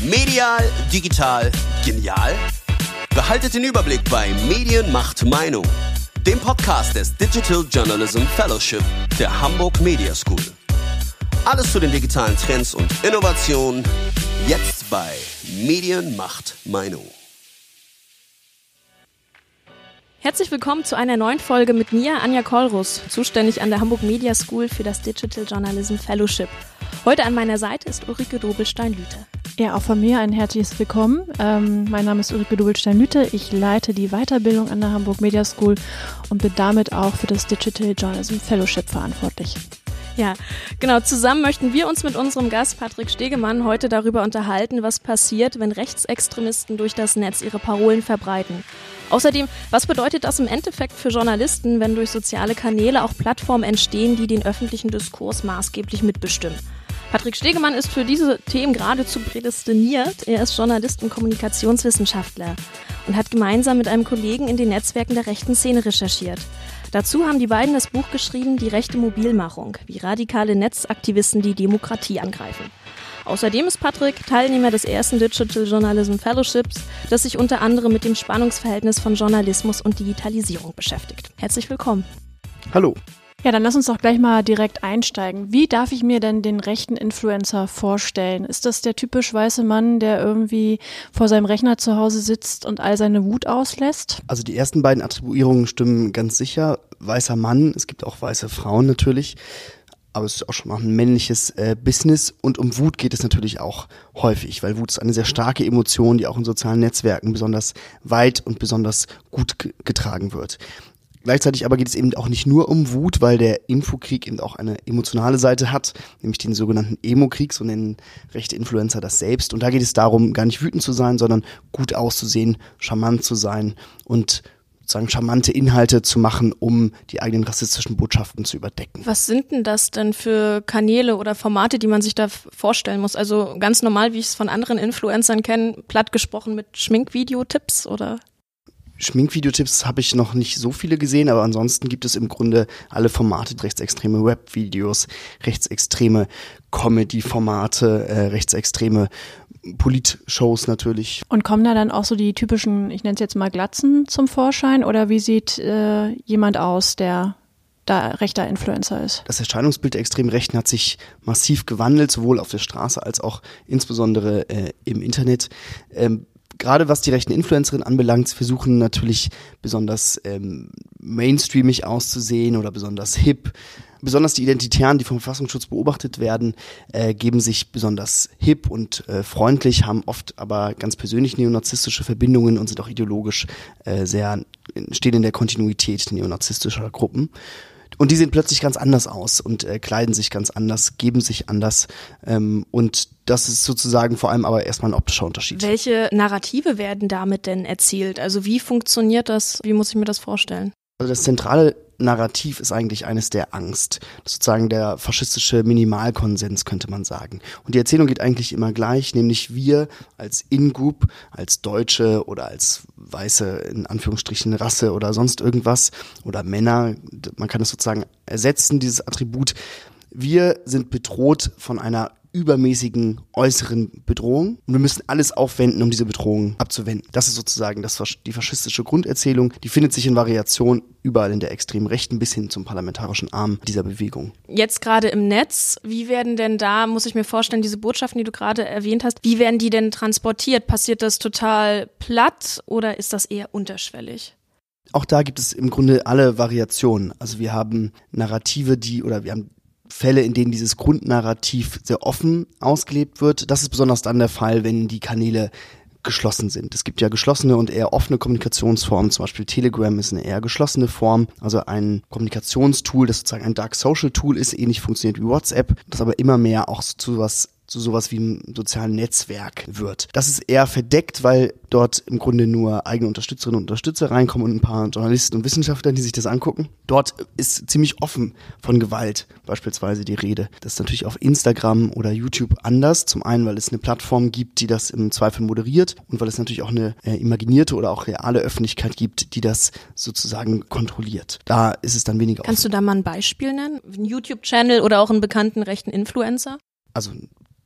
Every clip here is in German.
Medial, digital, genial? Behaltet den Überblick bei Medien macht Meinung, dem Podcast des Digital Journalism Fellowship der Hamburg Media School. Alles zu den digitalen Trends und Innovationen jetzt bei Medien macht Meinung. Herzlich willkommen zu einer neuen Folge mit mir, Anja Kolrus, zuständig an der Hamburg Media School für das Digital Journalism Fellowship. Heute an meiner Seite ist Ulrike Dobelstein-Lüte. Ja, auch von mir ein herzliches Willkommen. Ähm, mein Name ist Ulrike Dobelstein-Lüte. Ich leite die Weiterbildung an der Hamburg Media School und bin damit auch für das Digital Journalism Fellowship verantwortlich. Ja, genau. Zusammen möchten wir uns mit unserem Gast Patrick Stegemann heute darüber unterhalten, was passiert, wenn Rechtsextremisten durch das Netz ihre Parolen verbreiten. Außerdem, was bedeutet das im Endeffekt für Journalisten, wenn durch soziale Kanäle auch Plattformen entstehen, die den öffentlichen Diskurs maßgeblich mitbestimmen? Patrick Stegemann ist für diese Themen geradezu prädestiniert. Er ist Journalist und Kommunikationswissenschaftler und hat gemeinsam mit einem Kollegen in den Netzwerken der rechten Szene recherchiert. Dazu haben die beiden das Buch geschrieben Die rechte Mobilmachung, wie radikale Netzaktivisten die Demokratie angreifen. Außerdem ist Patrick Teilnehmer des ersten Digital Journalism Fellowships, das sich unter anderem mit dem Spannungsverhältnis von Journalismus und Digitalisierung beschäftigt. Herzlich willkommen. Hallo. Ja, dann lass uns doch gleich mal direkt einsteigen. Wie darf ich mir denn den rechten Influencer vorstellen? Ist das der typisch weiße Mann, der irgendwie vor seinem Rechner zu Hause sitzt und all seine Wut auslässt? Also die ersten beiden Attribuierungen stimmen ganz sicher. Weißer Mann, es gibt auch weiße Frauen natürlich, aber es ist auch schon mal ein männliches äh, Business und um Wut geht es natürlich auch häufig, weil Wut ist eine sehr starke Emotion, die auch in sozialen Netzwerken besonders weit und besonders gut getragen wird. Gleichzeitig aber geht es eben auch nicht nur um Wut, weil der Infokrieg eben auch eine emotionale Seite hat, nämlich den sogenannten Emo-Krieg, so nennen rechte Influencer das selbst. Und da geht es darum, gar nicht wütend zu sein, sondern gut auszusehen, charmant zu sein und sozusagen charmante Inhalte zu machen, um die eigenen rassistischen Botschaften zu überdecken. Was sind denn das denn für Kanäle oder Formate, die man sich da vorstellen muss? Also ganz normal, wie ich es von anderen Influencern kenne, platt gesprochen mit Schminkvideotipps oder? Schminkvideotipps habe ich noch nicht so viele gesehen, aber ansonsten gibt es im Grunde alle Formate, rechtsextreme Webvideos, rechtsextreme Comedy-Formate, äh, rechtsextreme Politshows natürlich. Und kommen da dann auch so die typischen, ich nenne es jetzt mal Glatzen zum Vorschein oder wie sieht äh, jemand aus, der da rechter Influencer ist. Das Erscheinungsbild der extremen Rechten hat sich massiv gewandelt, sowohl auf der Straße als auch insbesondere äh, im Internet. Ähm, gerade was die rechten Influencerinnen anbelangt, versuchen natürlich besonders ähm, mainstreamig auszusehen oder besonders hip. Besonders die Identitären, die vom Verfassungsschutz beobachtet werden, äh, geben sich besonders hip und äh, freundlich, haben oft aber ganz persönlich neonazistische Verbindungen und sind auch ideologisch äh, sehr, stehen in der Kontinuität neonazistischer Gruppen. Und die sehen plötzlich ganz anders aus und äh, kleiden sich ganz anders, geben sich anders. Ähm, und das ist sozusagen vor allem aber erstmal ein optischer Unterschied. Welche Narrative werden damit denn erzielt? Also wie funktioniert das? Wie muss ich mir das vorstellen? Also das zentrale Narrativ ist eigentlich eines der Angst. sozusagen der faschistische Minimalkonsens, könnte man sagen. Und die Erzählung geht eigentlich immer gleich, nämlich wir als In-Group, als Deutsche oder als weiße, in Anführungsstrichen, Rasse oder sonst irgendwas oder Männer, man kann es sozusagen ersetzen, dieses Attribut. Wir sind bedroht von einer übermäßigen äußeren Bedrohung und wir müssen alles aufwenden, um diese Bedrohung abzuwenden. Das ist sozusagen das, die faschistische Grunderzählung. Die findet sich in Variation überall in der extremen Rechten bis hin zum parlamentarischen Arm dieser Bewegung. Jetzt gerade im Netz, wie werden denn da, muss ich mir vorstellen, diese Botschaften, die du gerade erwähnt hast, wie werden die denn transportiert? Passiert das total platt oder ist das eher unterschwellig? Auch da gibt es im Grunde alle Variationen. Also wir haben Narrative, die oder wir haben Fälle, in denen dieses Grundnarrativ sehr offen ausgelebt wird. Das ist besonders dann der Fall, wenn die Kanäle geschlossen sind. Es gibt ja geschlossene und eher offene Kommunikationsformen, zum Beispiel Telegram ist eine eher geschlossene Form, also ein Kommunikationstool, das sozusagen ein Dark Social Tool ist, ähnlich funktioniert wie WhatsApp, das aber immer mehr auch zu was zu sowas wie einem sozialen Netzwerk wird. Das ist eher verdeckt, weil dort im Grunde nur eigene Unterstützerinnen und Unterstützer reinkommen und ein paar Journalisten und Wissenschaftler, die sich das angucken. Dort ist ziemlich offen von Gewalt beispielsweise die Rede. Das ist natürlich auf Instagram oder YouTube anders. Zum einen, weil es eine Plattform gibt, die das im Zweifel moderiert und weil es natürlich auch eine äh, imaginierte oder auch reale Öffentlichkeit gibt, die das sozusagen kontrolliert. Da ist es dann weniger Kannst offen. du da mal ein Beispiel nennen? Ein YouTube-Channel oder auch einen bekannten rechten Influencer? Also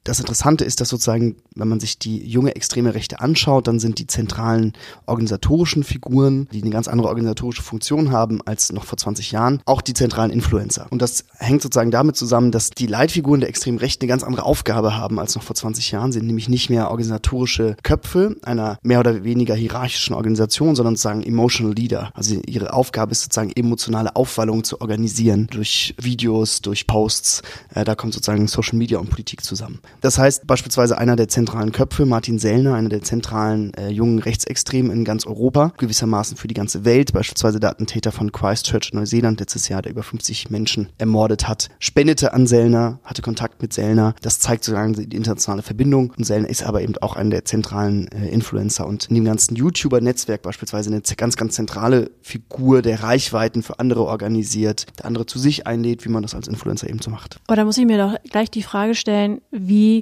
das Interessante ist, dass sozusagen, wenn man sich die junge extreme Rechte anschaut, dann sind die zentralen organisatorischen Figuren, die eine ganz andere organisatorische Funktion haben als noch vor 20 Jahren, auch die zentralen Influencer. Und das hängt sozusagen damit zusammen, dass die Leitfiguren der extremen Rechten eine ganz andere Aufgabe haben als noch vor 20 Jahren, sind nämlich nicht mehr organisatorische Köpfe einer mehr oder weniger hierarchischen Organisation, sondern sozusagen emotional leader. Also ihre Aufgabe ist sozusagen emotionale Aufwallung zu organisieren durch Videos, durch Posts. Äh, da kommt sozusagen Social Media und Politik zusammen. Das heißt beispielsweise einer der zentralen Köpfe, Martin Sellner, einer der zentralen äh, jungen Rechtsextremen in ganz Europa, gewissermaßen für die ganze Welt, beispielsweise der Attentäter von Christchurch in Neuseeland letztes Jahr, der über 50 Menschen ermordet hat, spendete an Sellner, hatte Kontakt mit Sellner. Das zeigt sozusagen die internationale Verbindung. Und Sellner ist aber eben auch einer der zentralen äh, Influencer und in dem ganzen YouTuber-Netzwerk beispielsweise eine ganz, ganz zentrale Figur, der Reichweiten für andere organisiert, der andere zu sich einlädt, wie man das als Influencer eben so macht. Aber da muss ich mir doch gleich die Frage stellen, wie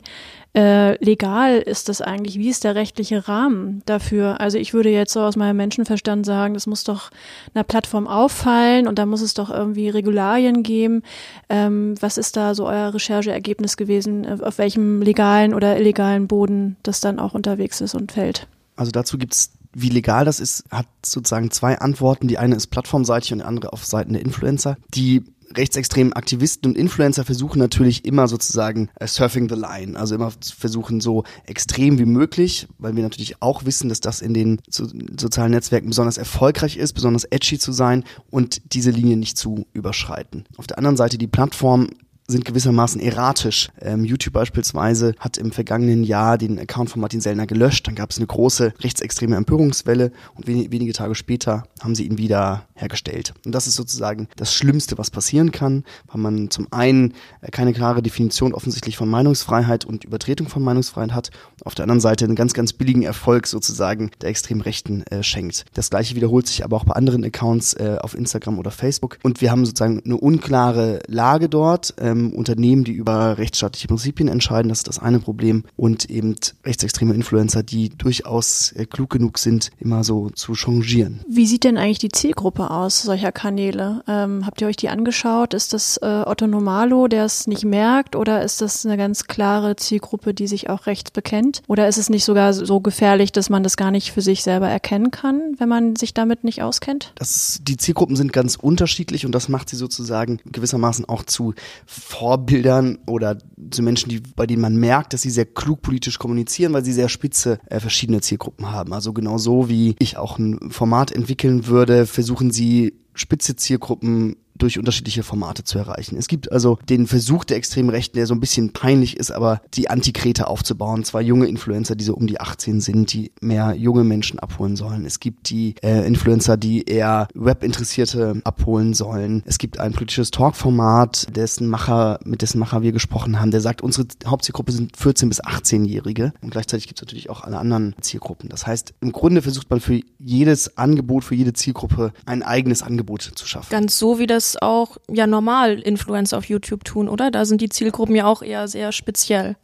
äh, legal ist das eigentlich? Wie ist der rechtliche Rahmen dafür? Also ich würde jetzt so aus meinem Menschenverstand sagen, das muss doch einer Plattform auffallen und da muss es doch irgendwie Regularien geben. Ähm, was ist da so euer Rechercheergebnis gewesen, auf welchem legalen oder illegalen Boden das dann auch unterwegs ist und fällt? Also dazu gibt's wie legal das ist, hat sozusagen zwei Antworten. Die eine ist plattformseitig und die andere auf Seiten der Influencer. Die rechtsextremen Aktivisten und Influencer versuchen natürlich immer sozusagen uh, surfing the line, also immer versuchen so extrem wie möglich, weil wir natürlich auch wissen, dass das in den so, sozialen Netzwerken besonders erfolgreich ist, besonders edgy zu sein und diese Linie nicht zu überschreiten. Auf der anderen Seite die Plattform sind gewissermaßen erratisch. Ähm, YouTube beispielsweise hat im vergangenen Jahr den Account von Martin Sellner gelöscht. Dann gab es eine große rechtsextreme Empörungswelle und wen wenige Tage später haben sie ihn wieder hergestellt. Und das ist sozusagen das Schlimmste, was passieren kann, weil man zum einen äh, keine klare Definition offensichtlich von Meinungsfreiheit und Übertretung von Meinungsfreiheit hat, auf der anderen Seite einen ganz, ganz billigen Erfolg sozusagen der extrem Rechten äh, schenkt. Das gleiche wiederholt sich aber auch bei anderen Accounts äh, auf Instagram oder Facebook. Und wir haben sozusagen eine unklare Lage dort. Äh, ähm, Unternehmen, die über rechtsstaatliche Prinzipien entscheiden, das ist das eine Problem. Und eben rechtsextreme Influencer, die durchaus äh, klug genug sind, immer so zu changieren. Wie sieht denn eigentlich die Zielgruppe aus solcher Kanäle? Ähm, habt ihr euch die angeschaut? Ist das äh, Otto Normalo, der es nicht merkt? Oder ist das eine ganz klare Zielgruppe, die sich auch rechts bekennt? Oder ist es nicht sogar so gefährlich, dass man das gar nicht für sich selber erkennen kann, wenn man sich damit nicht auskennt? Das, die Zielgruppen sind ganz unterschiedlich und das macht sie sozusagen gewissermaßen auch zu Vorbildern oder zu Menschen, die, bei denen man merkt, dass sie sehr klug politisch kommunizieren, weil sie sehr spitze äh, verschiedene Zielgruppen haben. Also genau so wie ich auch ein Format entwickeln würde, versuchen sie spitze Zielgruppen durch unterschiedliche Formate zu erreichen. Es gibt also den Versuch der extremen Rechten, der so ein bisschen peinlich ist, aber die Antikrete aufzubauen. Zwei junge Influencer, die so um die 18 sind, die mehr junge Menschen abholen sollen. Es gibt die äh, Influencer, die eher Web-Interessierte abholen sollen. Es gibt ein politisches Talk-Format, dessen Macher, mit dessen Macher wir gesprochen haben, der sagt, unsere Hauptzielgruppe sind 14- bis 18-Jährige. Und gleichzeitig gibt es natürlich auch alle anderen Zielgruppen. Das heißt, im Grunde versucht man für jedes Angebot, für jede Zielgruppe ein eigenes Angebot zu schaffen. Ganz so wie das das auch ja normal Influencer auf YouTube tun, oder? Da sind die Zielgruppen ja auch eher sehr speziell.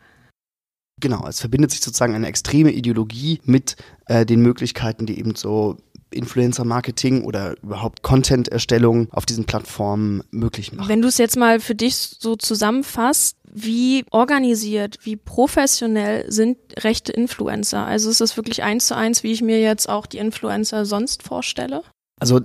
Genau, es verbindet sich sozusagen eine extreme Ideologie mit äh, den Möglichkeiten, die eben so Influencer-Marketing oder überhaupt Content-Erstellung auf diesen Plattformen möglich machen. Wenn du es jetzt mal für dich so zusammenfasst, wie organisiert, wie professionell sind rechte Influencer? Also ist es wirklich eins zu eins, wie ich mir jetzt auch die Influencer sonst vorstelle? Also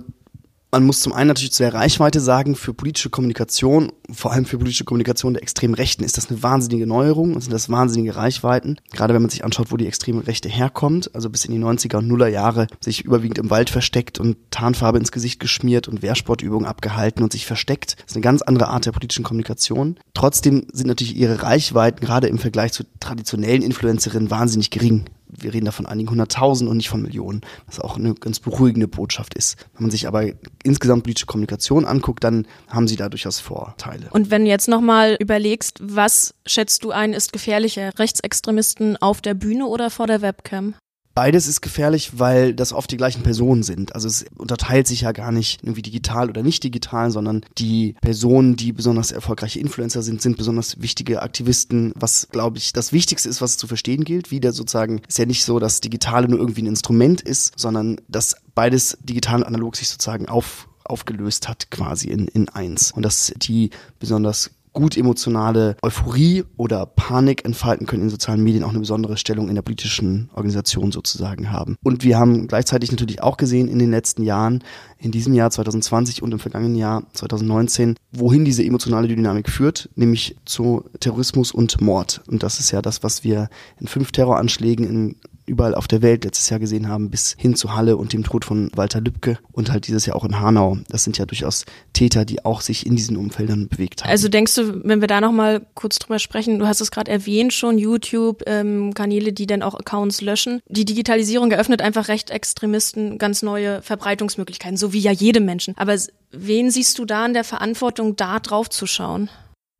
man muss zum einen natürlich zu der Reichweite sagen, für politische Kommunikation, vor allem für politische Kommunikation der extremen Rechten, ist das eine wahnsinnige Neuerung und sind das wahnsinnige Reichweiten. Gerade wenn man sich anschaut, wo die extreme Rechte herkommt, also bis in die 90er und Nuller Jahre sich überwiegend im Wald versteckt und Tarnfarbe ins Gesicht geschmiert und Wehrsportübungen abgehalten und sich versteckt. Das ist eine ganz andere Art der politischen Kommunikation. Trotzdem sind natürlich ihre Reichweiten gerade im Vergleich zu traditionellen Influencerinnen wahnsinnig gering wir reden da von einigen hunderttausend und nicht von Millionen, was auch eine ganz beruhigende Botschaft ist. Wenn man sich aber insgesamt politische Kommunikation anguckt, dann haben sie da durchaus Vorteile. Und wenn du jetzt nochmal überlegst, was schätzt du ein, ist gefährlicher? Rechtsextremisten auf der Bühne oder vor der Webcam? Beides ist gefährlich, weil das oft die gleichen Personen sind. Also es unterteilt sich ja gar nicht irgendwie digital oder nicht digital, sondern die Personen, die besonders erfolgreiche Influencer sind, sind besonders wichtige Aktivisten. Was, glaube ich, das Wichtigste ist, was zu verstehen gilt. Wieder sozusagen ist ja nicht so, dass Digitale nur irgendwie ein Instrument ist, sondern dass beides digital und analog sich sozusagen auf aufgelöst hat quasi in, in eins. Und dass die besonders gut emotionale Euphorie oder Panik entfalten können in sozialen Medien, auch eine besondere Stellung in der politischen Organisation sozusagen haben. Und wir haben gleichzeitig natürlich auch gesehen in den letzten Jahren, in diesem Jahr 2020 und im vergangenen Jahr 2019, wohin diese emotionale Dynamik führt, nämlich zu Terrorismus und Mord. Und das ist ja das, was wir in fünf Terroranschlägen in überall auf der Welt letztes Jahr gesehen haben, bis hin zu Halle und dem Tod von Walter Lübcke und halt dieses Jahr auch in Hanau. Das sind ja durchaus Täter, die auch sich in diesen Umfeldern bewegt haben. Also denkst du, wenn wir da nochmal kurz drüber sprechen, du hast es gerade erwähnt schon, YouTube, ähm, Kanäle, die dann auch Accounts löschen. Die Digitalisierung eröffnet einfach Rechtsextremisten ganz neue Verbreitungsmöglichkeiten, so wie ja jedem Menschen. Aber wen siehst du da in der Verantwortung, da drauf zu schauen?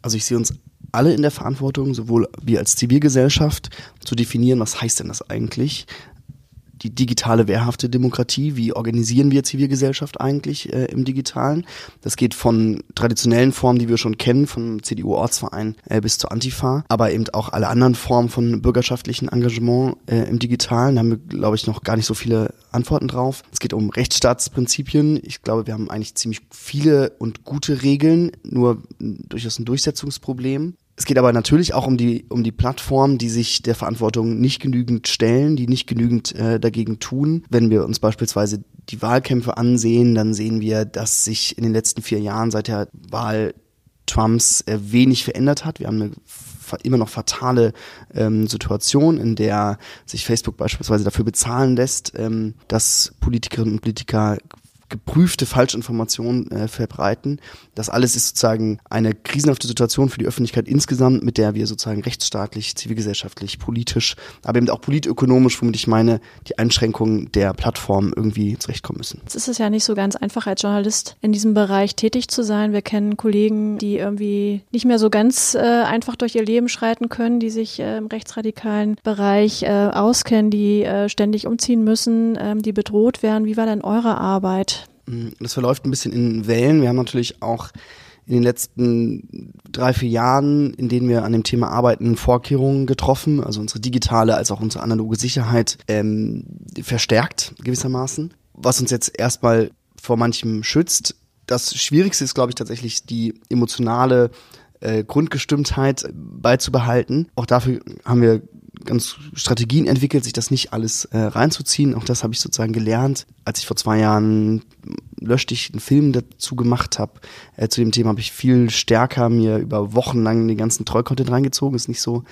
Also ich sehe uns alle in der Verantwortung, sowohl wir als Zivilgesellschaft, zu definieren, was heißt denn das eigentlich? die digitale wehrhafte Demokratie. Wie organisieren wir Zivilgesellschaft eigentlich äh, im Digitalen? Das geht von traditionellen Formen, die wir schon kennen, vom CDU-Ortsverein äh, bis zur Antifa, aber eben auch alle anderen Formen von bürgerschaftlichen Engagement äh, im Digitalen. Da haben wir, glaube ich, noch gar nicht so viele Antworten drauf. Es geht um Rechtsstaatsprinzipien. Ich glaube, wir haben eigentlich ziemlich viele und gute Regeln, nur durchaus ein Durchsetzungsproblem. Es geht aber natürlich auch um die, um die Plattformen, die sich der Verantwortung nicht genügend stellen, die nicht genügend äh, dagegen tun. Wenn wir uns beispielsweise die Wahlkämpfe ansehen, dann sehen wir, dass sich in den letzten vier Jahren seit der Wahl Trumps äh, wenig verändert hat. Wir haben eine immer noch fatale ähm, Situation, in der sich Facebook beispielsweise dafür bezahlen lässt, ähm, dass Politikerinnen und Politiker geprüfte Falschinformationen äh, verbreiten. Das alles ist sozusagen eine krisenhafte Situation für die Öffentlichkeit insgesamt, mit der wir sozusagen rechtsstaatlich, zivilgesellschaftlich, politisch, aber eben auch politökonomisch, womit ich meine, die Einschränkungen der Plattformen irgendwie zurechtkommen müssen. Jetzt ist es ja nicht so ganz einfach als Journalist in diesem Bereich tätig zu sein. Wir kennen Kollegen, die irgendwie nicht mehr so ganz äh, einfach durch ihr Leben schreiten können, die sich äh, im rechtsradikalen Bereich äh, auskennen, die äh, ständig umziehen müssen, ähm, die bedroht werden. Wie war denn eure Arbeit? Mm, das verläuft ein bisschen in Wellen. Wir haben natürlich auch in den letzten drei, vier Jahren, in denen wir an dem Thema arbeiten, Vorkehrungen getroffen, also unsere digitale als auch unsere analoge Sicherheit ähm, verstärkt gewissermaßen. Was uns jetzt erstmal vor manchem schützt. Das Schwierigste ist, glaube ich, tatsächlich die emotionale äh, Grundgestimmtheit beizubehalten. Auch dafür haben wir ganz Strategien entwickelt, sich das nicht alles äh, reinzuziehen. Auch das habe ich sozusagen gelernt. Als ich vor zwei Jahren löschte ich einen Film dazu gemacht habe, äh, zu dem Thema habe ich viel stärker mir über Wochen lang den ganzen Troll-Content reingezogen. Ist nicht so,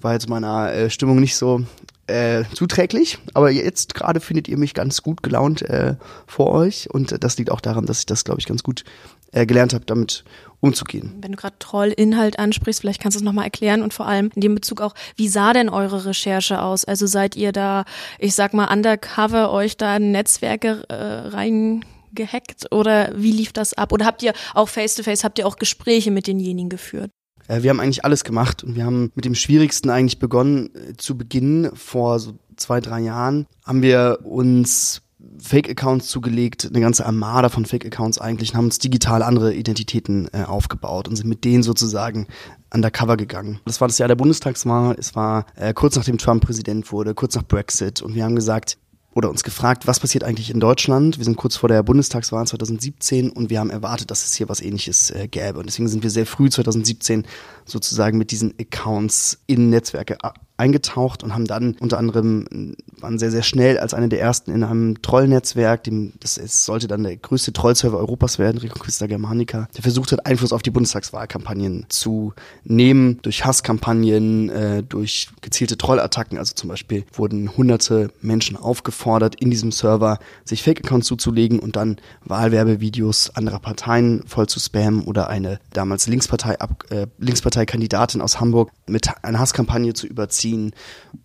war jetzt meiner äh, Stimmung nicht so äh, zuträglich, aber jetzt gerade findet ihr mich ganz gut gelaunt äh, vor euch und das liegt auch daran, dass ich das, glaube ich, ganz gut äh, gelernt habe, damit umzugehen. Wenn du gerade Trollinhalt ansprichst, vielleicht kannst du es nochmal erklären und vor allem in dem Bezug auch, wie sah denn eure Recherche aus? Also seid ihr da, ich sag mal, undercover euch da in Netzwerke äh, reingehackt oder wie lief das ab? Oder habt ihr auch face-to-face, -face, habt ihr auch Gespräche mit denjenigen geführt? Äh, wir haben eigentlich alles gemacht und wir haben mit dem Schwierigsten eigentlich begonnen. Äh, zu Beginn vor so zwei, drei Jahren haben wir uns Fake-Accounts zugelegt, eine ganze Armada von Fake-Accounts eigentlich, und haben uns digital andere Identitäten äh, aufgebaut und sind mit denen sozusagen undercover gegangen. Das war das Jahr der Bundestagswahl, es war äh, kurz nachdem Trump Präsident wurde, kurz nach Brexit und wir haben gesagt, oder uns gefragt, was passiert eigentlich in Deutschland. Wir sind kurz vor der Bundestagswahl 2017 und wir haben erwartet, dass es hier was ähnliches äh, gäbe. Und deswegen sind wir sehr früh 2017 sozusagen mit diesen Accounts in Netzwerke eingetaucht und haben dann unter anderem, waren sehr, sehr schnell als eine der ersten in einem Trollnetzwerk, dem, das ist, sollte dann der größte Trollserver Europas werden, Reconquista Germanica, der versucht hat, Einfluss auf die Bundestagswahlkampagnen zu nehmen, durch Hasskampagnen, äh, durch gezielte Trollattacken, also zum Beispiel wurden hunderte Menschen aufgefordert, in diesem Server sich Fake-Accounts zuzulegen und dann Wahlwerbevideos anderer Parteien voll zu spammen oder eine damals Linkspartei, äh, Linkspartei-Kandidatin aus Hamburg mit einer Hasskampagne zu überziehen ziehen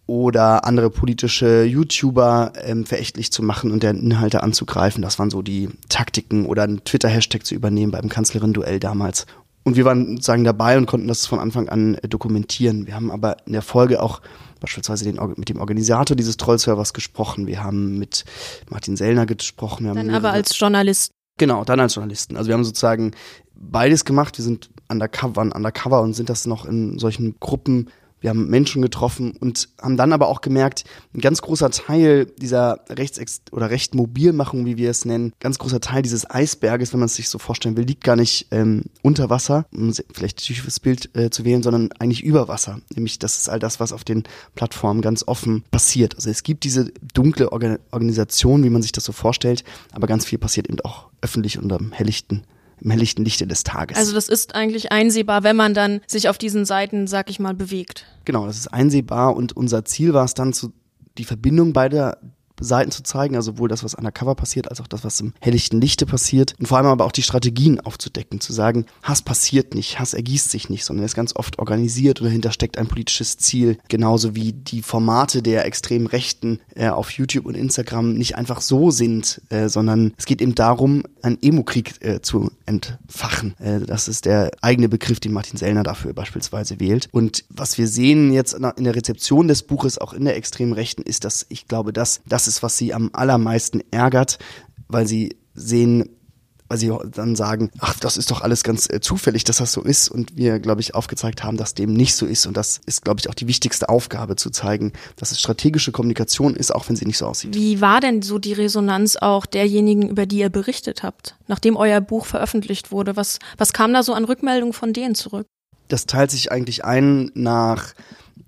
oder andere politische YouTuber ähm, verächtlich zu machen und deren Inhalte anzugreifen. Das waren so die Taktiken oder einen Twitter-Hashtag zu übernehmen beim Kanzlerin-Duell damals. Und wir waren sozusagen dabei und konnten das von Anfang an äh, dokumentieren. Wir haben aber in der Folge auch beispielsweise den, mit dem Organisator dieses Trollservers gesprochen. Wir haben mit Martin Sellner gesprochen. dann aber als Journalist. Genau, dann als Journalisten. Also wir haben sozusagen beides gemacht. Wir sind undercover, waren undercover und sind das noch in solchen Gruppen wir haben Menschen getroffen und haben dann aber auch gemerkt, ein ganz großer Teil dieser Rechts- oder Rechtmobilmachung, wie wir es nennen, ganz großer Teil dieses Eisberges, wenn man es sich so vorstellen will, liegt gar nicht ähm, unter Wasser, um vielleicht ein tiefes Bild äh, zu wählen, sondern eigentlich über Wasser. Nämlich das ist all das, was auf den Plattformen ganz offen passiert. Also es gibt diese dunkle Organ Organisation, wie man sich das so vorstellt, aber ganz viel passiert eben auch öffentlich unter dem helllichten im helllichten Lichte des Tages. Also das ist eigentlich einsehbar, wenn man dann sich auf diesen Seiten, sag ich mal, bewegt. Genau, das ist einsehbar und unser Ziel war es dann zu die Verbindung beider Seiten zu zeigen, also sowohl das, was undercover passiert, als auch das, was im helllichten Lichte passiert. Und vor allem aber auch die Strategien aufzudecken, zu sagen, Hass passiert nicht, Hass ergießt sich nicht, sondern ist ganz oft organisiert und dahinter steckt ein politisches Ziel. Genauso wie die Formate der extremen Rechten äh, auf YouTube und Instagram nicht einfach so sind, äh, sondern es geht eben darum, einen Emo-Krieg äh, zu entfachen. Äh, das ist der eigene Begriff, den Martin Sellner dafür beispielsweise wählt. Und was wir sehen jetzt in der Rezeption des Buches, auch in der extremen Rechten, ist, dass ich glaube, dass das ist, was sie am allermeisten ärgert, weil sie sehen, weil sie dann sagen, ach, das ist doch alles ganz äh, zufällig, dass das so ist. Und wir, glaube ich, aufgezeigt haben, dass dem nicht so ist. Und das ist, glaube ich, auch die wichtigste Aufgabe, zu zeigen, dass es strategische Kommunikation ist, auch wenn sie nicht so aussieht. Wie war denn so die Resonanz auch derjenigen, über die ihr berichtet habt, nachdem euer Buch veröffentlicht wurde? Was, was kam da so an Rückmeldungen von denen zurück? Das teilt sich eigentlich ein nach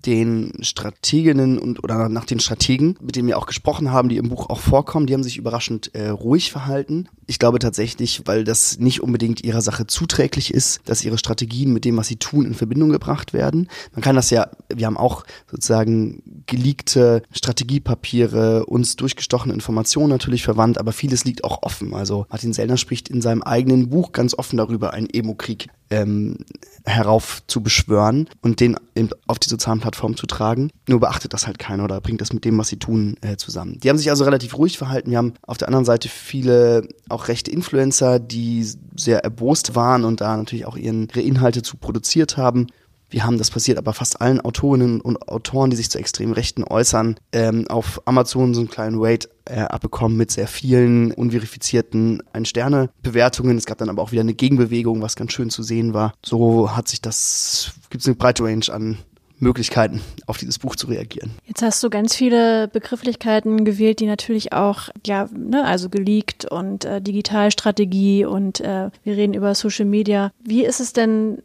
den Strateginnen und oder nach den Strategen, mit denen wir auch gesprochen haben, die im Buch auch vorkommen, die haben sich überraschend äh, ruhig verhalten. Ich glaube tatsächlich, weil das nicht unbedingt ihrer Sache zuträglich ist, dass ihre Strategien mit dem, was sie tun, in Verbindung gebracht werden. Man kann das ja, wir haben auch sozusagen geleakte Strategiepapiere, uns durchgestochene Informationen natürlich verwandt, aber vieles liegt auch offen. Also Martin Sellner spricht in seinem eigenen Buch ganz offen darüber, einen Emo-Krieg ähm, herauf zu beschwören und den eben auf die sozialen Plattformen zu tragen. Nur beachtet das halt keiner oder bringt das mit dem, was sie tun, äh, zusammen. Die haben sich also relativ ruhig verhalten. Wir haben auf der anderen Seite viele auch rechte Influencer, die sehr erbost waren und da natürlich auch ihre Inhalte zu produziert haben. Wir haben, das passiert aber fast allen Autorinnen und Autoren, die sich zu extrem Rechten äußern, ähm, auf Amazon so einen kleinen Rate äh, abbekommen mit sehr vielen unverifizierten Ein-Sterne-Bewertungen. Es gab dann aber auch wieder eine Gegenbewegung, was ganz schön zu sehen war. So hat sich das, gibt es eine breite Range an Möglichkeiten, auf dieses Buch zu reagieren. Jetzt hast du ganz viele Begrifflichkeiten gewählt, die natürlich auch, ja, ne, also geleakt und äh, Digitalstrategie und äh, wir reden über Social Media. Wie ist es denn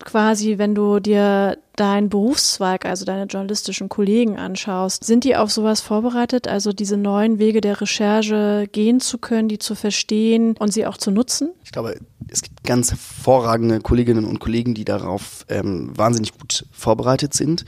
quasi, wenn du dir deinen Berufszweig, also deine journalistischen Kollegen anschaust, sind die auf sowas vorbereitet, also diese neuen Wege der Recherche gehen zu können, die zu verstehen und sie auch zu nutzen? Ich glaube, es gibt ganz hervorragende Kolleginnen und Kollegen, die darauf ähm, wahnsinnig gut vorbereitet sind.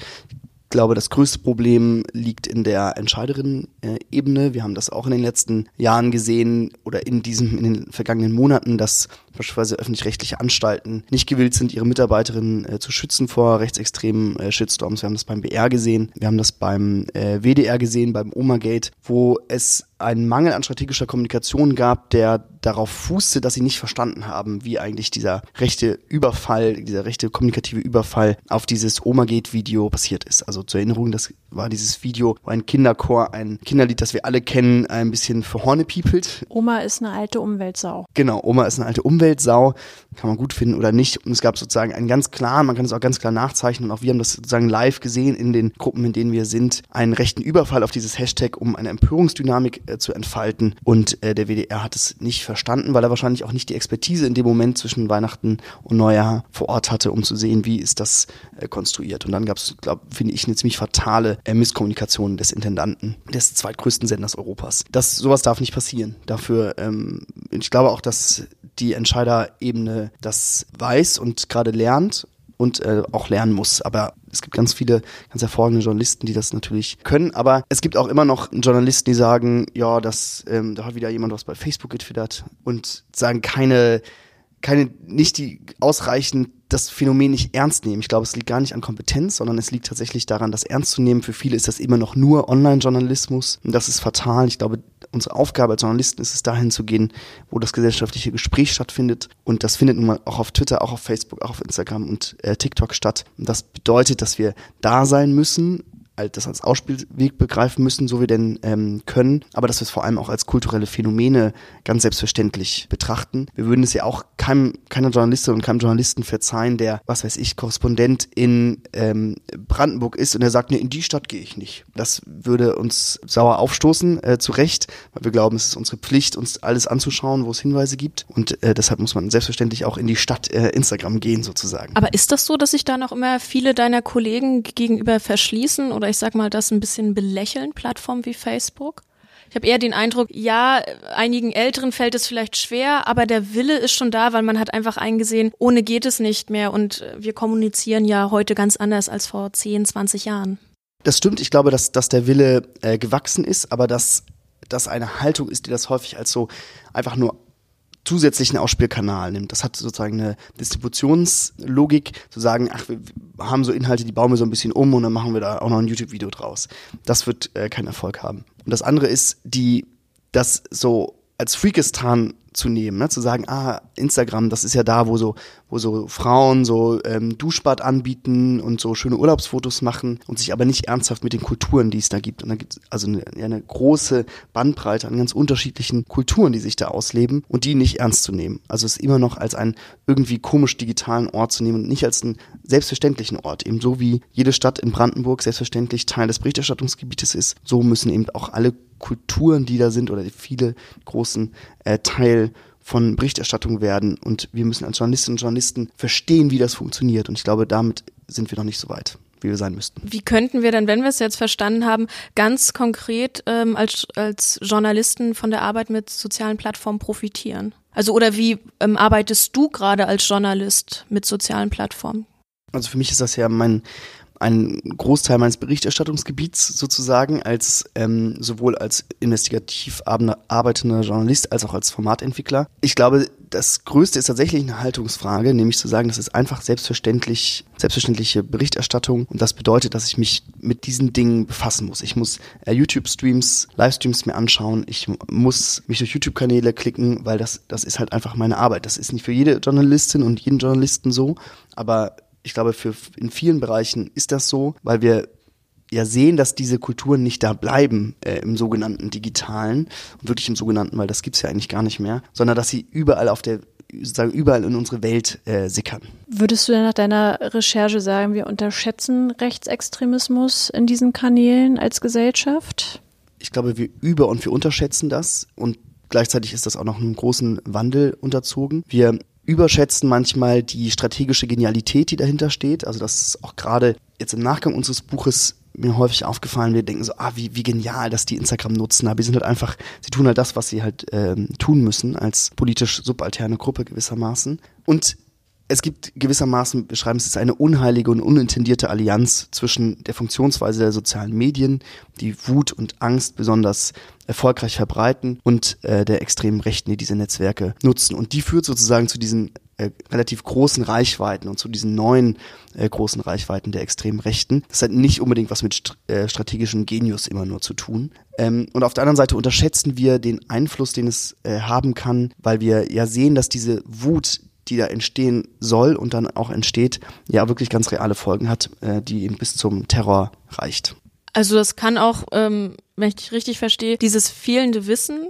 Ich glaube, das größte Problem liegt in der Entscheiderinnen-Ebene. Wir haben das auch in den letzten Jahren gesehen oder in diesem, in den vergangenen Monaten, dass beispielsweise öffentlich-rechtliche Anstalten nicht gewillt sind, ihre Mitarbeiterinnen äh, zu schützen vor rechtsextremen äh, Shitstorms. Wir haben das beim BR gesehen, wir haben das beim äh, WDR gesehen, beim Oma-Gate, wo es einen Mangel an strategischer Kommunikation gab, der darauf fußte, dass sie nicht verstanden haben, wie eigentlich dieser rechte Überfall, dieser rechte kommunikative Überfall auf dieses Oma-Gate-Video passiert ist. Also zur Erinnerung, das war dieses Video, wo ein Kinderchor ein Kinderlied, das wir alle kennen, ein bisschen für Horne piepelt. Oma ist eine alte Umweltsau. Genau, Oma ist eine alte Umweltsau. Umweltsau, kann man gut finden oder nicht. Und es gab sozusagen einen ganz klaren, man kann es auch ganz klar nachzeichnen, und auch wir haben das sozusagen live gesehen in den Gruppen, in denen wir sind, einen rechten Überfall auf dieses Hashtag, um eine Empörungsdynamik äh, zu entfalten. Und äh, der WDR hat es nicht verstanden, weil er wahrscheinlich auch nicht die Expertise in dem Moment zwischen Weihnachten und Neujahr vor Ort hatte, um zu sehen, wie ist das äh, konstruiert. Und dann gab es, finde ich, eine ziemlich fatale äh, Misskommunikation des Intendanten des zweitgrößten Senders Europas. Das sowas darf nicht passieren. Dafür, ähm, ich glaube auch, dass die Entscheiderebene das weiß und gerade lernt und äh, auch lernen muss. Aber es gibt ganz viele ganz hervorragende Journalisten, die das natürlich können. Aber es gibt auch immer noch Journalisten, die sagen, ja, das, ähm, da hat wieder jemand was bei Facebook getwittert und sagen keine, keine, nicht die ausreichend das Phänomen nicht ernst nehmen. Ich glaube, es liegt gar nicht an Kompetenz, sondern es liegt tatsächlich daran, das ernst zu nehmen. Für viele ist das immer noch nur Online-Journalismus und das ist fatal. Ich glaube, unsere Aufgabe als Journalisten ist es, dahin zu gehen, wo das gesellschaftliche Gespräch stattfindet. Und das findet nun mal auch auf Twitter, auch auf Facebook, auch auf Instagram und äh, TikTok statt. Und das bedeutet, dass wir da sein müssen, das als Ausspielweg begreifen müssen, so wir denn ähm, können, aber dass wir es vor allem auch als kulturelle Phänomene ganz selbstverständlich betrachten. Wir würden es ja auch keinem, keiner Journalistin und keinem Journalisten verzeihen, der, was weiß ich, Korrespondent in ähm, Brandenburg ist und er sagt, nee, in die Stadt gehe ich nicht. Das würde uns sauer aufstoßen, äh, zu Recht, weil wir glauben, es ist unsere Pflicht, uns alles anzuschauen, wo es Hinweise gibt und äh, deshalb muss man selbstverständlich auch in die Stadt äh, Instagram gehen sozusagen. Aber ist das so, dass sich da noch immer viele deiner Kollegen gegenüber verschließen oder ich sag mal das ein bisschen belächeln, Plattformen wie Facebook? Ich habe eher den Eindruck, ja, einigen Älteren fällt es vielleicht schwer, aber der Wille ist schon da, weil man hat einfach eingesehen, ohne geht es nicht mehr und wir kommunizieren ja heute ganz anders als vor 10, 20 Jahren. Das stimmt, ich glaube, dass, dass der Wille äh, gewachsen ist, aber dass das eine Haltung ist, die das häufig als so einfach nur zusätzlichen Ausspielkanal nimmt. Das hat sozusagen eine Distributionslogik, zu sagen, ach, wir haben so Inhalte, die bauen wir so ein bisschen um und dann machen wir da auch noch ein YouTube-Video draus. Das wird äh, keinen Erfolg haben. Und das andere ist, die das so als Freakistan zu nehmen, ne? zu sagen, ah, Instagram, das ist ja da, wo so, wo so Frauen so ähm, Duschbad anbieten und so schöne Urlaubsfotos machen und sich aber nicht ernsthaft mit den Kulturen, die es da gibt. Und da gibt es also eine, eine große Bandbreite an ganz unterschiedlichen Kulturen, die sich da ausleben und die nicht ernst zu nehmen. Also es immer noch als einen irgendwie komisch digitalen Ort zu nehmen und nicht als einen selbstverständlichen Ort. Eben so wie jede Stadt in Brandenburg selbstverständlich Teil des Berichterstattungsgebietes ist, so müssen eben auch alle Kulturen, die da sind oder viele großen äh, Teil von Berichterstattung werden. Und wir müssen als Journalistinnen und Journalisten verstehen, wie das funktioniert. Und ich glaube, damit sind wir noch nicht so weit wie wir sein müssten. Wie könnten wir denn, wenn wir es jetzt verstanden haben, ganz konkret ähm, als, als Journalisten von der Arbeit mit sozialen Plattformen profitieren? Also oder wie ähm, arbeitest du gerade als Journalist mit sozialen Plattformen? Also für mich ist das ja mein ein Großteil meines Berichterstattungsgebiets sozusagen, als ähm, sowohl als investigativ arbeitender Journalist als auch als Formatentwickler. Ich glaube, das Größte ist tatsächlich eine Haltungsfrage, nämlich zu sagen, das ist einfach selbstverständlich, selbstverständliche Berichterstattung und das bedeutet, dass ich mich mit diesen Dingen befassen muss. Ich muss äh, YouTube-Streams, Livestreams mir anschauen, ich muss mich durch YouTube-Kanäle klicken, weil das, das ist halt einfach meine Arbeit. Das ist nicht für jede Journalistin und jeden Journalisten so, aber ich glaube, für in vielen Bereichen ist das so, weil wir ja sehen, dass diese Kulturen nicht da bleiben äh, im sogenannten Digitalen und wirklich im sogenannten, weil das gibt's ja eigentlich gar nicht mehr, sondern dass sie überall auf der sozusagen überall in unsere Welt äh, sickern. Würdest du denn nach deiner Recherche sagen, wir unterschätzen Rechtsextremismus in diesen Kanälen als Gesellschaft? Ich glaube, wir über- und wir unterschätzen das und gleichzeitig ist das auch noch einem großen Wandel unterzogen. Wir überschätzen manchmal die strategische Genialität, die dahinter steht. Also das ist auch gerade jetzt im Nachgang unseres Buches mir häufig aufgefallen. Wir denken so, ah, wie, wie genial, dass die Instagram nutzen. Aber die sind halt einfach, sie tun halt das, was sie halt ähm, tun müssen als politisch subalterne Gruppe gewissermaßen. Und es gibt gewissermaßen, wir schreiben es ist eine unheilige und unintendierte Allianz zwischen der Funktionsweise der sozialen Medien, die Wut und Angst besonders erfolgreich verbreiten und äh, der extremen Rechten, die diese Netzwerke nutzen. Und die führt sozusagen zu diesen äh, relativ großen Reichweiten und zu diesen neuen äh, großen Reichweiten der extremen Rechten. Das hat nicht unbedingt was mit st äh, strategischem Genius immer nur zu tun. Ähm, und auf der anderen Seite unterschätzen wir den Einfluss, den es äh, haben kann, weil wir ja sehen, dass diese Wut, die da entstehen soll und dann auch entsteht, ja wirklich ganz reale Folgen hat, äh, die eben bis zum Terror reicht. Also das kann auch, ähm, wenn ich dich richtig verstehe, dieses fehlende Wissen,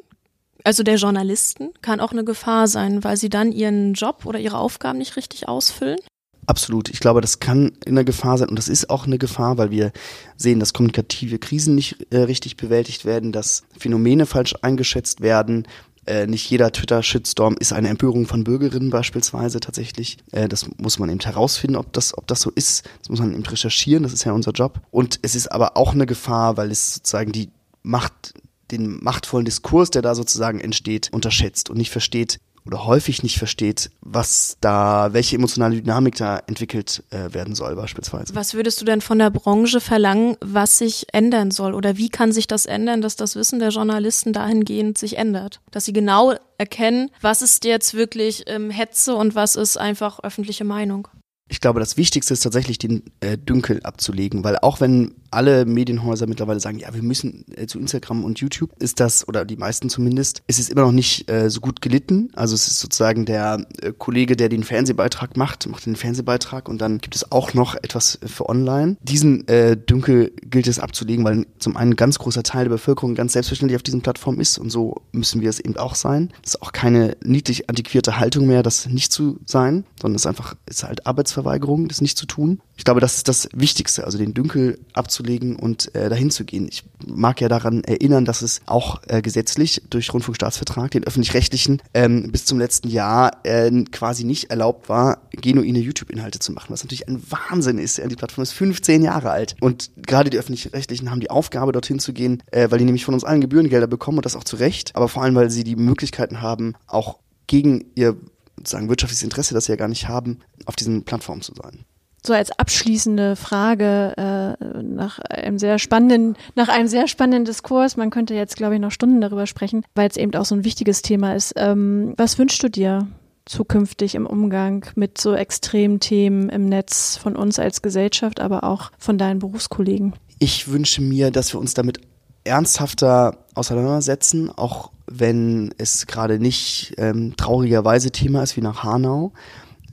also der Journalisten, kann auch eine Gefahr sein, weil sie dann ihren Job oder ihre Aufgaben nicht richtig ausfüllen. Absolut. Ich glaube, das kann in der Gefahr sein und das ist auch eine Gefahr, weil wir sehen, dass kommunikative Krisen nicht äh, richtig bewältigt werden, dass Phänomene falsch eingeschätzt werden, äh, nicht jeder Twitter-Shitstorm ist eine Empörung von Bürgerinnen beispielsweise tatsächlich. Äh, das muss man eben herausfinden, ob das, ob das so ist. Das muss man eben recherchieren, das ist ja unser Job. Und es ist aber auch eine Gefahr, weil es sozusagen die Macht den machtvollen Diskurs, der da sozusagen entsteht, unterschätzt und nicht versteht, oder häufig nicht versteht, was da, welche emotionale Dynamik da entwickelt äh, werden soll beispielsweise. Was würdest du denn von der Branche verlangen, was sich ändern soll oder wie kann sich das ändern, dass das Wissen der Journalisten dahingehend sich ändert, dass sie genau erkennen, was ist jetzt wirklich ähm, Hetze und was ist einfach öffentliche Meinung? Ich glaube, das Wichtigste ist tatsächlich den äh, Dünkel abzulegen, weil auch wenn alle Medienhäuser mittlerweile sagen, ja, wir müssen äh, zu Instagram und YouTube, ist das, oder die meisten zumindest, ist es immer noch nicht äh, so gut gelitten. Also es ist sozusagen der äh, Kollege, der den Fernsehbeitrag macht, macht den Fernsehbeitrag und dann gibt es auch noch etwas für online. Diesen äh, Dünkel gilt es abzulegen, weil zum einen ein ganz großer Teil der Bevölkerung ganz selbstverständlich auf diesen Plattformen ist und so müssen wir es eben auch sein. Das ist auch keine niedlich antiquierte Haltung mehr, das nicht zu sein, sondern es ist einfach, es ist halt Arbeitsverweigerung, das nicht zu tun. Ich glaube, das ist das Wichtigste, also den Dünkel abzulegen und äh, dahin zu gehen. Ich mag ja daran erinnern, dass es auch äh, gesetzlich durch Rundfunkstaatsvertrag, den öffentlich-rechtlichen, ähm, bis zum letzten Jahr äh, quasi nicht erlaubt war, genuine YouTube-Inhalte zu machen, was natürlich ein Wahnsinn ist. Die Plattform ist 15 Jahre alt und gerade die öffentlich-rechtlichen haben die Aufgabe, dorthin zu gehen, äh, weil die nämlich von uns allen Gebührengelder bekommen und das auch zu Recht, aber vor allem, weil sie die Möglichkeiten haben, auch gegen ihr sagen wirtschaftliches Interesse, das sie ja gar nicht haben, auf diesen Plattformen zu sein so als abschließende Frage äh, nach einem sehr spannenden, nach einem sehr spannenden Diskurs. Man könnte jetzt, glaube ich, noch Stunden darüber sprechen, weil es eben auch so ein wichtiges Thema ist. Ähm, was wünschst du dir zukünftig im Umgang mit so extremen Themen im Netz von uns als Gesellschaft, aber auch von deinen Berufskollegen? Ich wünsche mir, dass wir uns damit ernsthafter auseinandersetzen, auch wenn es gerade nicht ähm, traurigerweise Thema ist wie nach Hanau,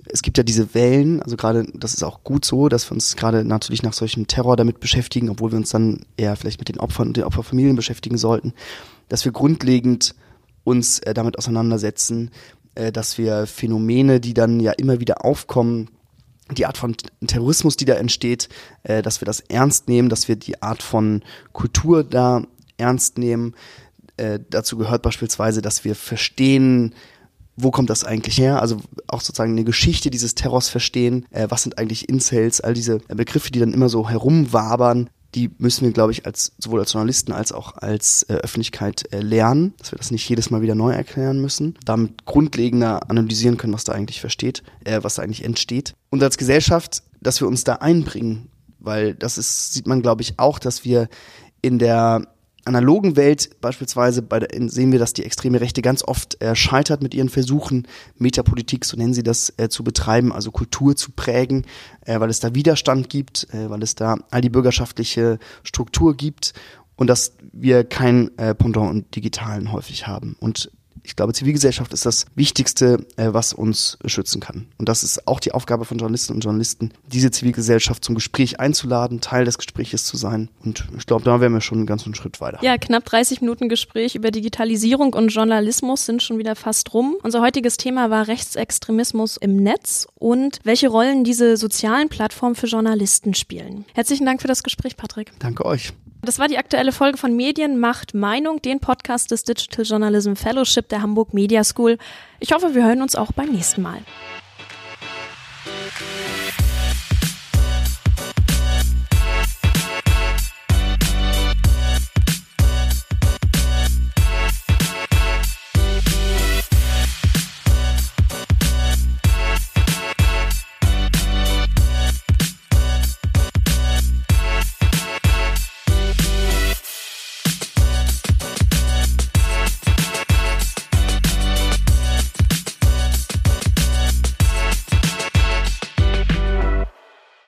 es gibt ja diese Wellen, also gerade, das ist auch gut so, dass wir uns gerade natürlich nach solchem Terror damit beschäftigen, obwohl wir uns dann eher vielleicht mit den Opfern und den Opferfamilien beschäftigen sollten, dass wir grundlegend uns äh, damit auseinandersetzen, äh, dass wir Phänomene, die dann ja immer wieder aufkommen, die Art von Terrorismus, die da entsteht, äh, dass wir das ernst nehmen, dass wir die Art von Kultur da ernst nehmen. Äh, dazu gehört beispielsweise, dass wir verstehen, wo kommt das eigentlich her? Also auch sozusagen eine Geschichte dieses Terrors verstehen. Äh, was sind eigentlich Incels? All diese Begriffe, die dann immer so herumwabern, die müssen wir, glaube ich, als sowohl als Journalisten als auch als äh, Öffentlichkeit äh, lernen, dass wir das nicht jedes Mal wieder neu erklären müssen, damit grundlegender analysieren können, was da eigentlich versteht, äh, was da eigentlich entsteht. Und als Gesellschaft, dass wir uns da einbringen, weil das ist, sieht man, glaube ich, auch, dass wir in der analogen Welt beispielsweise bei der, sehen wir, dass die extreme Rechte ganz oft äh, scheitert mit ihren Versuchen, Metapolitik, so nennen sie das, äh, zu betreiben, also Kultur zu prägen, äh, weil es da Widerstand gibt, äh, weil es da all die bürgerschaftliche Struktur gibt und dass wir kein äh, Pendant und Digitalen häufig haben. Und ich glaube, Zivilgesellschaft ist das Wichtigste, äh, was uns schützen kann. Und das ist auch die Aufgabe von Journalistinnen und Journalisten, diese Zivilgesellschaft zum Gespräch einzuladen, Teil des Gespräches zu sein. Und ich glaube, da wären wir schon einen ganzen Schritt weiter. Ja, knapp 30 Minuten Gespräch über Digitalisierung und Journalismus sind schon wieder fast rum. Unser heutiges Thema war Rechtsextremismus im Netz und welche Rollen diese sozialen Plattformen für Journalisten spielen. Herzlichen Dank für das Gespräch, Patrick. Danke euch. Das war die aktuelle Folge von Medien macht Meinung, den Podcast des Digital Journalism Fellowship der Hamburg Media School. Ich hoffe, wir hören uns auch beim nächsten Mal.